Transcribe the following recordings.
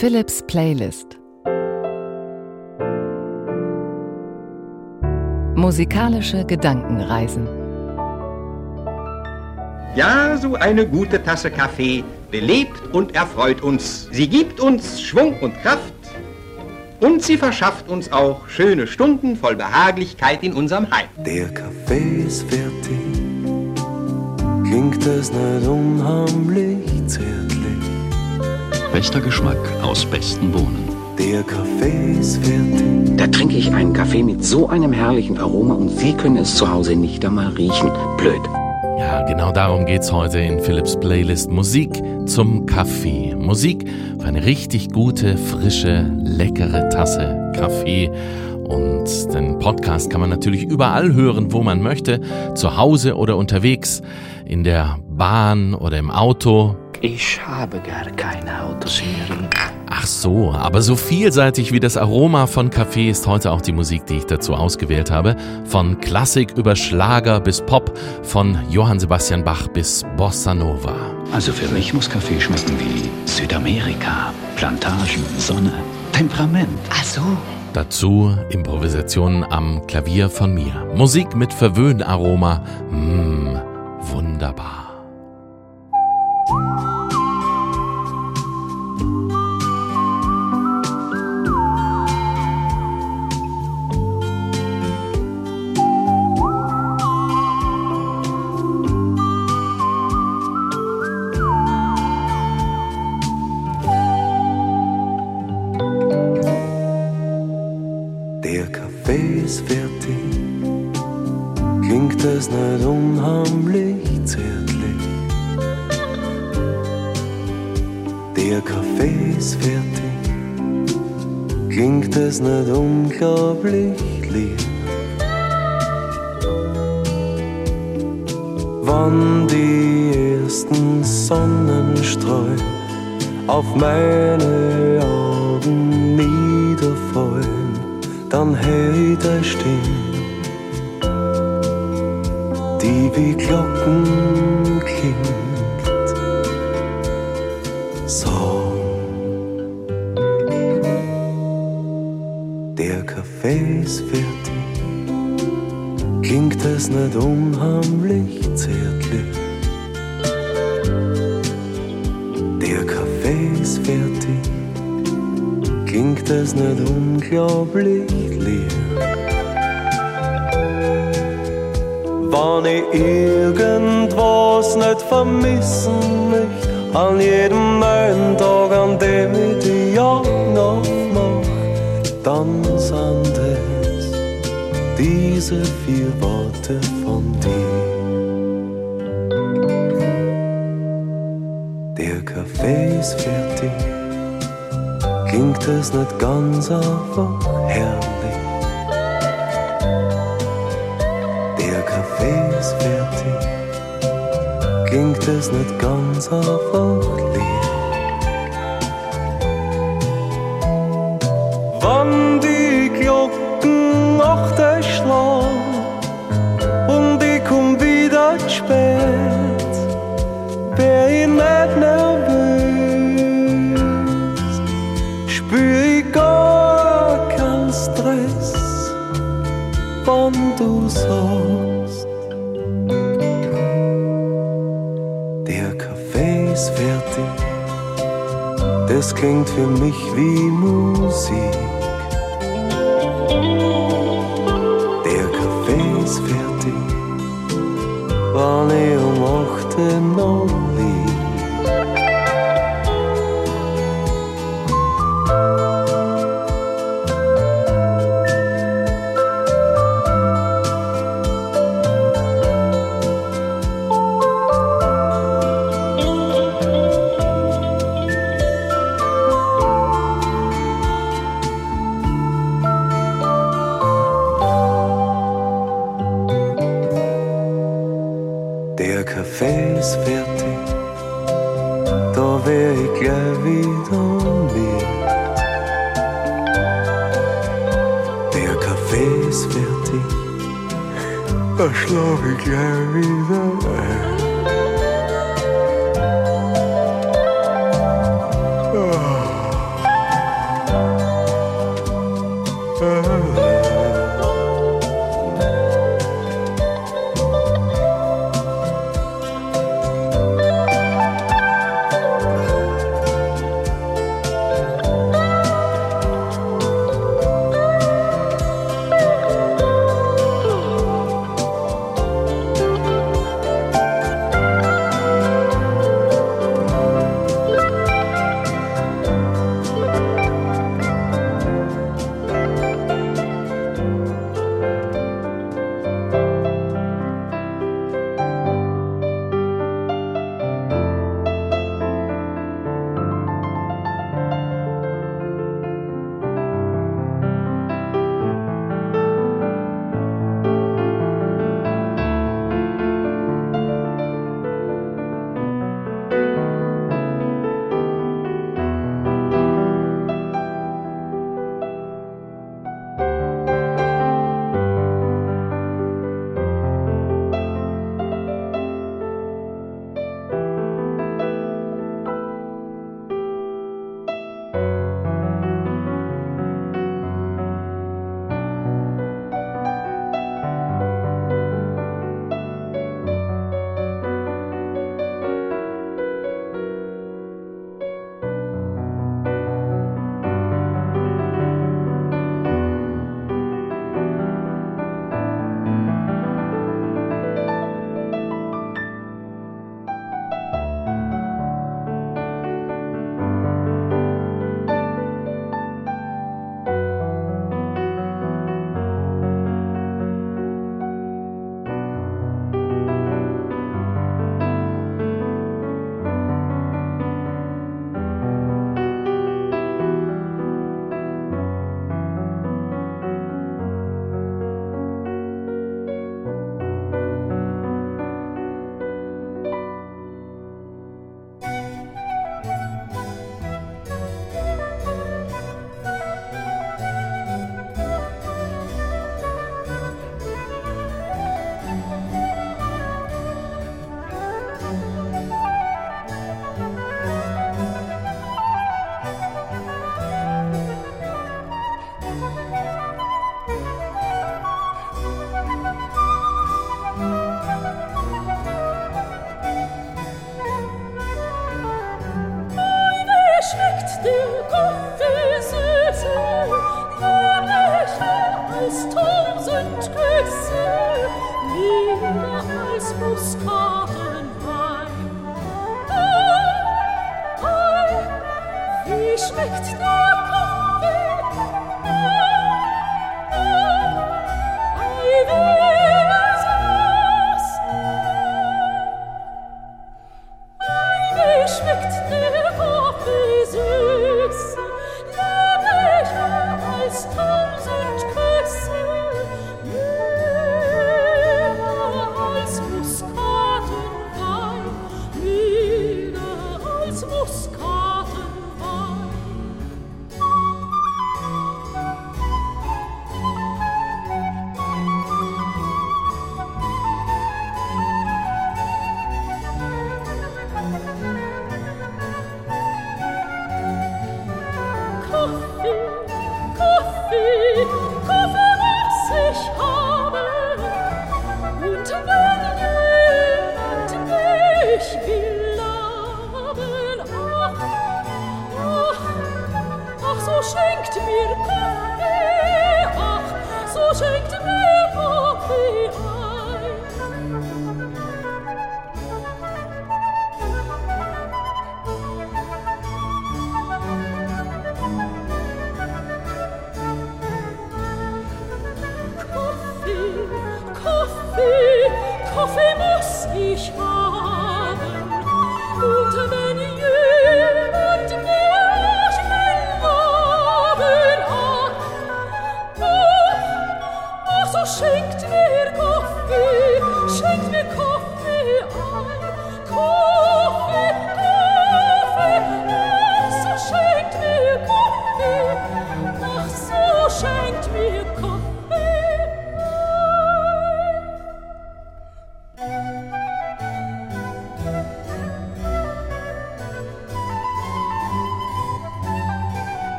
Philips Playlist Musikalische Gedankenreisen Ja, so eine gute Tasse Kaffee belebt und erfreut uns. Sie gibt uns Schwung und Kraft und sie verschafft uns auch schöne Stunden voll Behaglichkeit in unserem Heim. Der Kaffee ist fertig, klingt es nicht unheimlich zärtlich. Bester Geschmack aus besten Bohnen. Der Kaffee ist fertig, Da trinke ich einen Kaffee mit so einem herrlichen Aroma und Sie können es zu Hause nicht einmal riechen. Blöd. Ja, genau darum geht's heute in Philips Playlist. Musik zum Kaffee. Musik für eine richtig gute, frische, leckere Tasse Kaffee. Und den Podcast kann man natürlich überall hören, wo man möchte. Zu Hause oder unterwegs, in der Bahn oder im Auto. Ich habe gar keine Autoserie. Ach so, aber so vielseitig wie das Aroma von Kaffee ist heute auch die Musik, die ich dazu ausgewählt habe. Von Klassik über Schlager bis Pop, von Johann Sebastian Bach bis Bossa Nova. Also für mich muss Kaffee schmecken wie Südamerika, Plantagen, Sonne, Temperament. Ach so. Dazu Improvisationen am Klavier von mir. Musik mit Verwöhnaroma. Mmm, wunderbar. Es nicht unheimlich zärtlich. Der Kaffee ist fertig, klingt es nicht unglaublich lieb. Wann die ersten Sonnenstrahlen auf meine So, der Kaffee ist fertig, klingt es nicht unheimlich zärtlich. Der Kaffee ist fertig, klingt es nicht unglaublich leer. Wann ich irgendwas nicht vermissen möchte, an jedem neuen Tag, an dem ich die Augen aufmach, dann sind es diese vier Worte von dir. Der Kaffee ist fertig, klingt es nicht ganz einfach herrlich. Der Kaffee ist fertig, klingt es nicht ganz einfach leer. Wann die Glocken acht schlagen und ich komm wieder spät, wär ich nicht nervös, spür ich gar keinen Stress, wann du sagst, klingt für mich wie Musik. Der Kaffee ist fertig, war um 8, noch.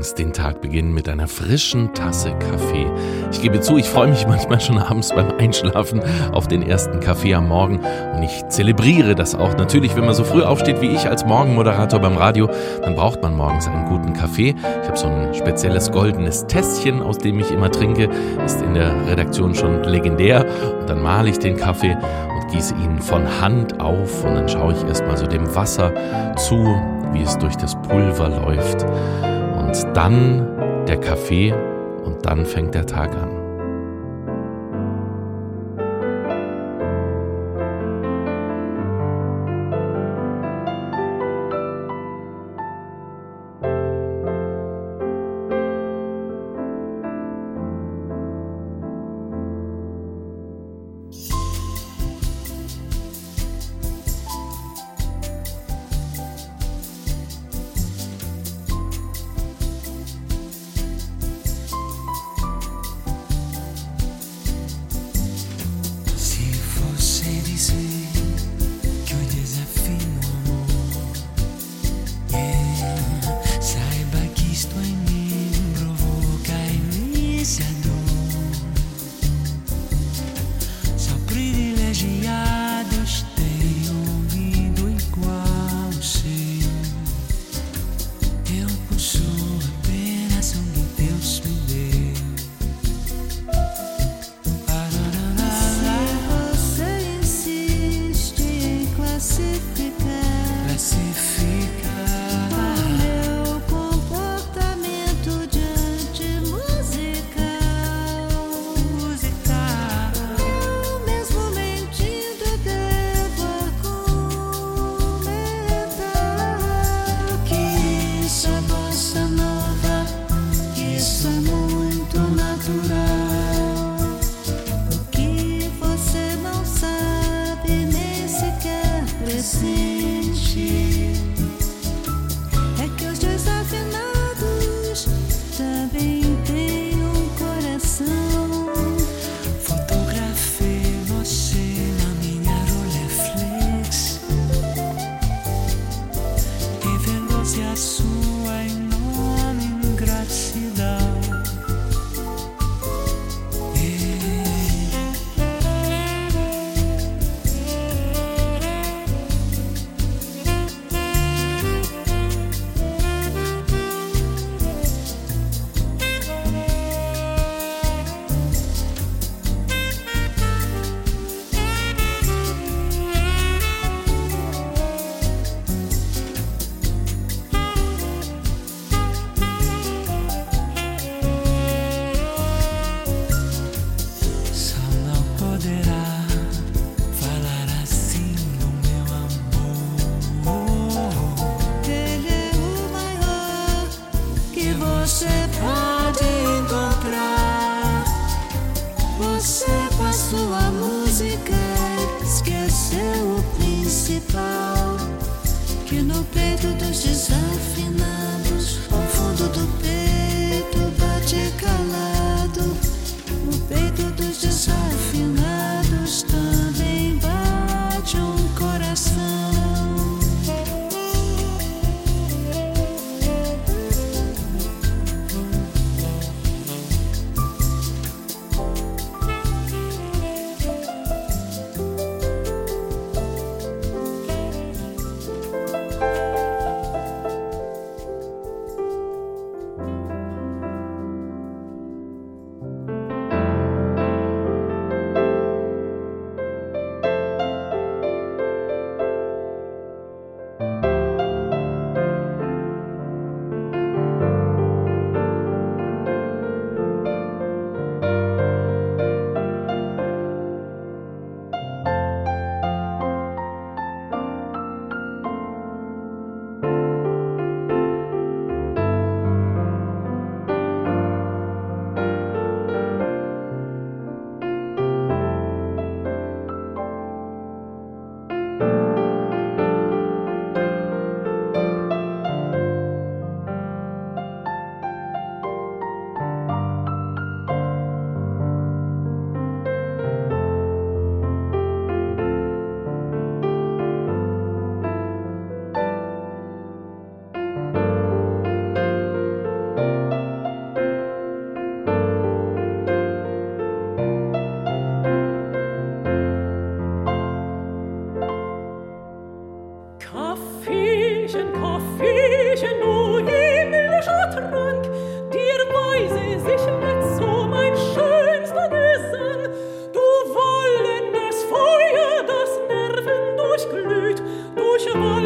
Morgens den Tag beginnen mit einer frischen Tasse Kaffee. Ich gebe zu, ich freue mich manchmal schon abends beim Einschlafen auf den ersten Kaffee am Morgen und ich zelebriere das auch. Natürlich, wenn man so früh aufsteht wie ich als Morgenmoderator beim Radio, dann braucht man morgens einen guten Kaffee. Ich habe so ein spezielles goldenes Tässchen, aus dem ich immer trinke, ist in der Redaktion schon legendär und dann male ich den Kaffee und gieße ihn von Hand auf und dann schaue ich erstmal so dem Wasser zu, wie es durch das Pulver läuft. Und dann der Kaffee und dann fängt der Tag an.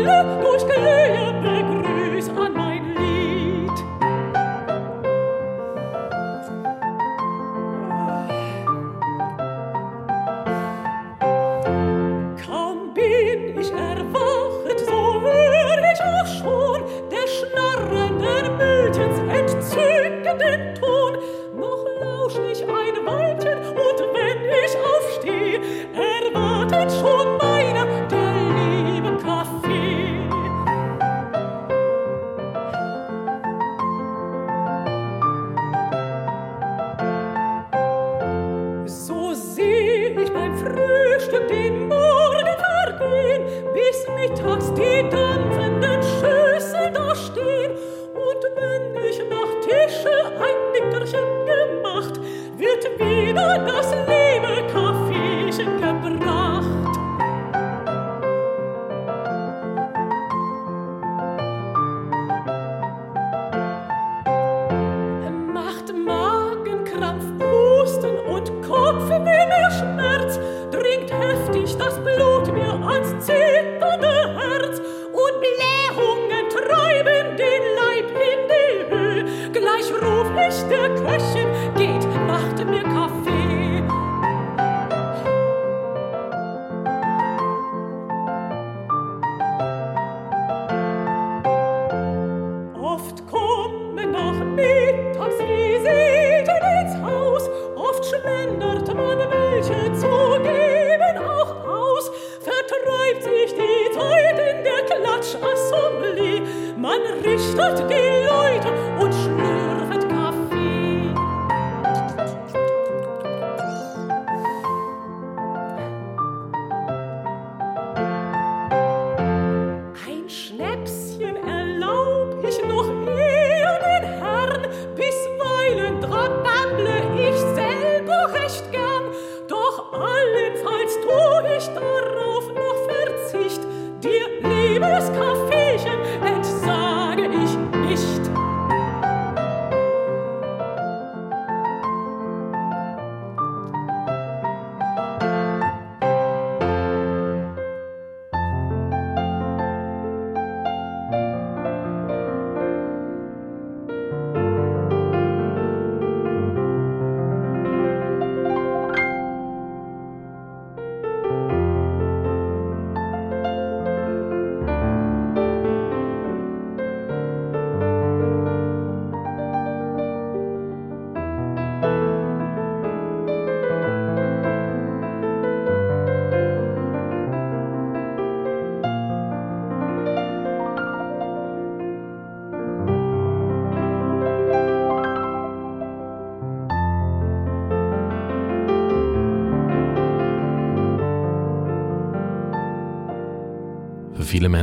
Glück durch Glück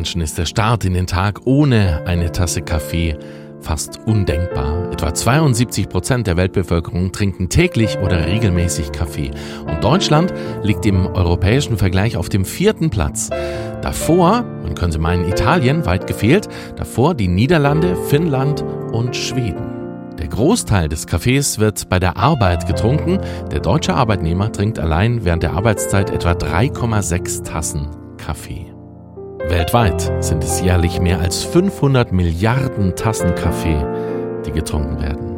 Menschen ist der Start in den Tag ohne eine Tasse Kaffee fast undenkbar. Etwa 72 Prozent der Weltbevölkerung trinken täglich oder regelmäßig Kaffee. Und Deutschland liegt im europäischen Vergleich auf dem vierten Platz. Davor, man könnte meinen Italien, weit gefehlt, davor die Niederlande, Finnland und Schweden. Der Großteil des Kaffees wird bei der Arbeit getrunken. Der deutsche Arbeitnehmer trinkt allein während der Arbeitszeit etwa 3,6 Tassen Kaffee. Weltweit sind es jährlich mehr als 500 Milliarden Tassen Kaffee, die getrunken werden.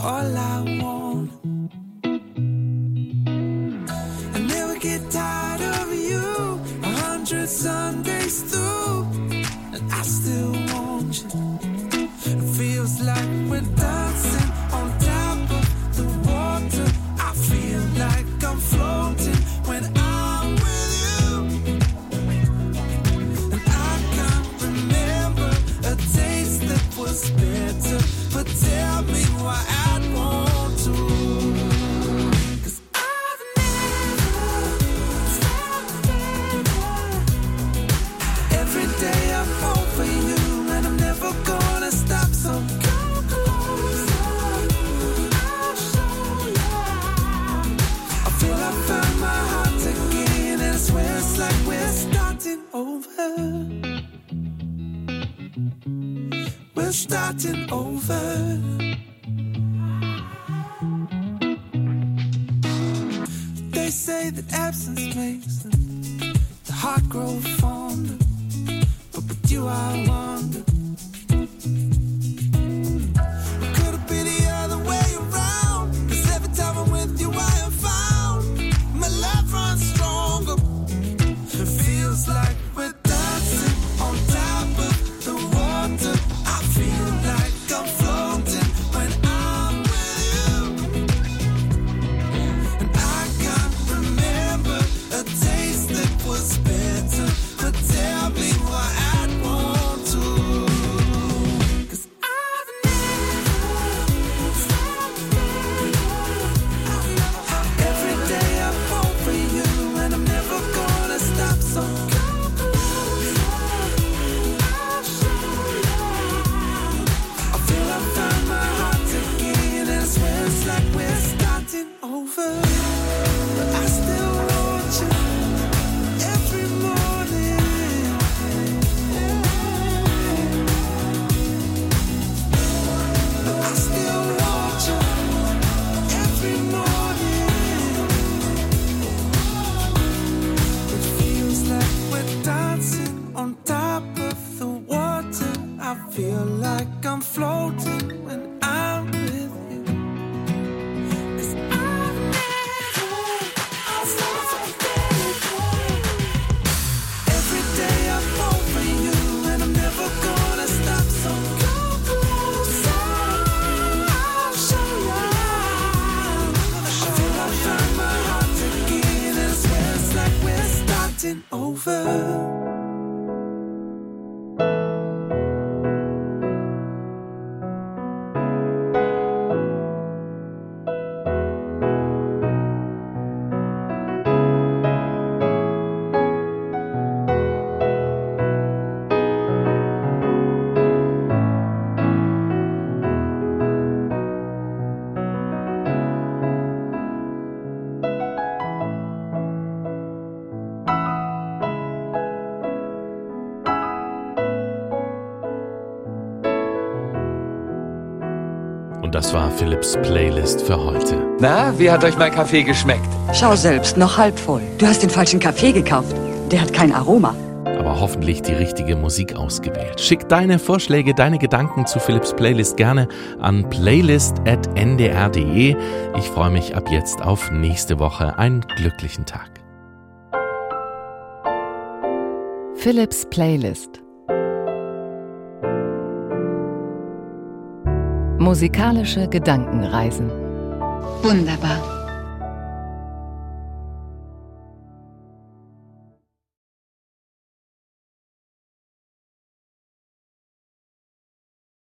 all out over. We're starting over. They say that absence makes the heart grow fonder, but with you I want. Und das war Philips Playlist für heute. Na, wie hat euch mein Kaffee geschmeckt? Schau selbst, noch halb voll. Du hast den falschen Kaffee gekauft. Der hat kein Aroma aber hoffentlich die richtige Musik ausgewählt. Schick deine Vorschläge, deine Gedanken zu Philips Playlist gerne an playlist.ndr.de. Ich freue mich ab jetzt auf nächste Woche. Einen glücklichen Tag. Philips Playlist Musikalische Gedankenreisen. Wunderbar.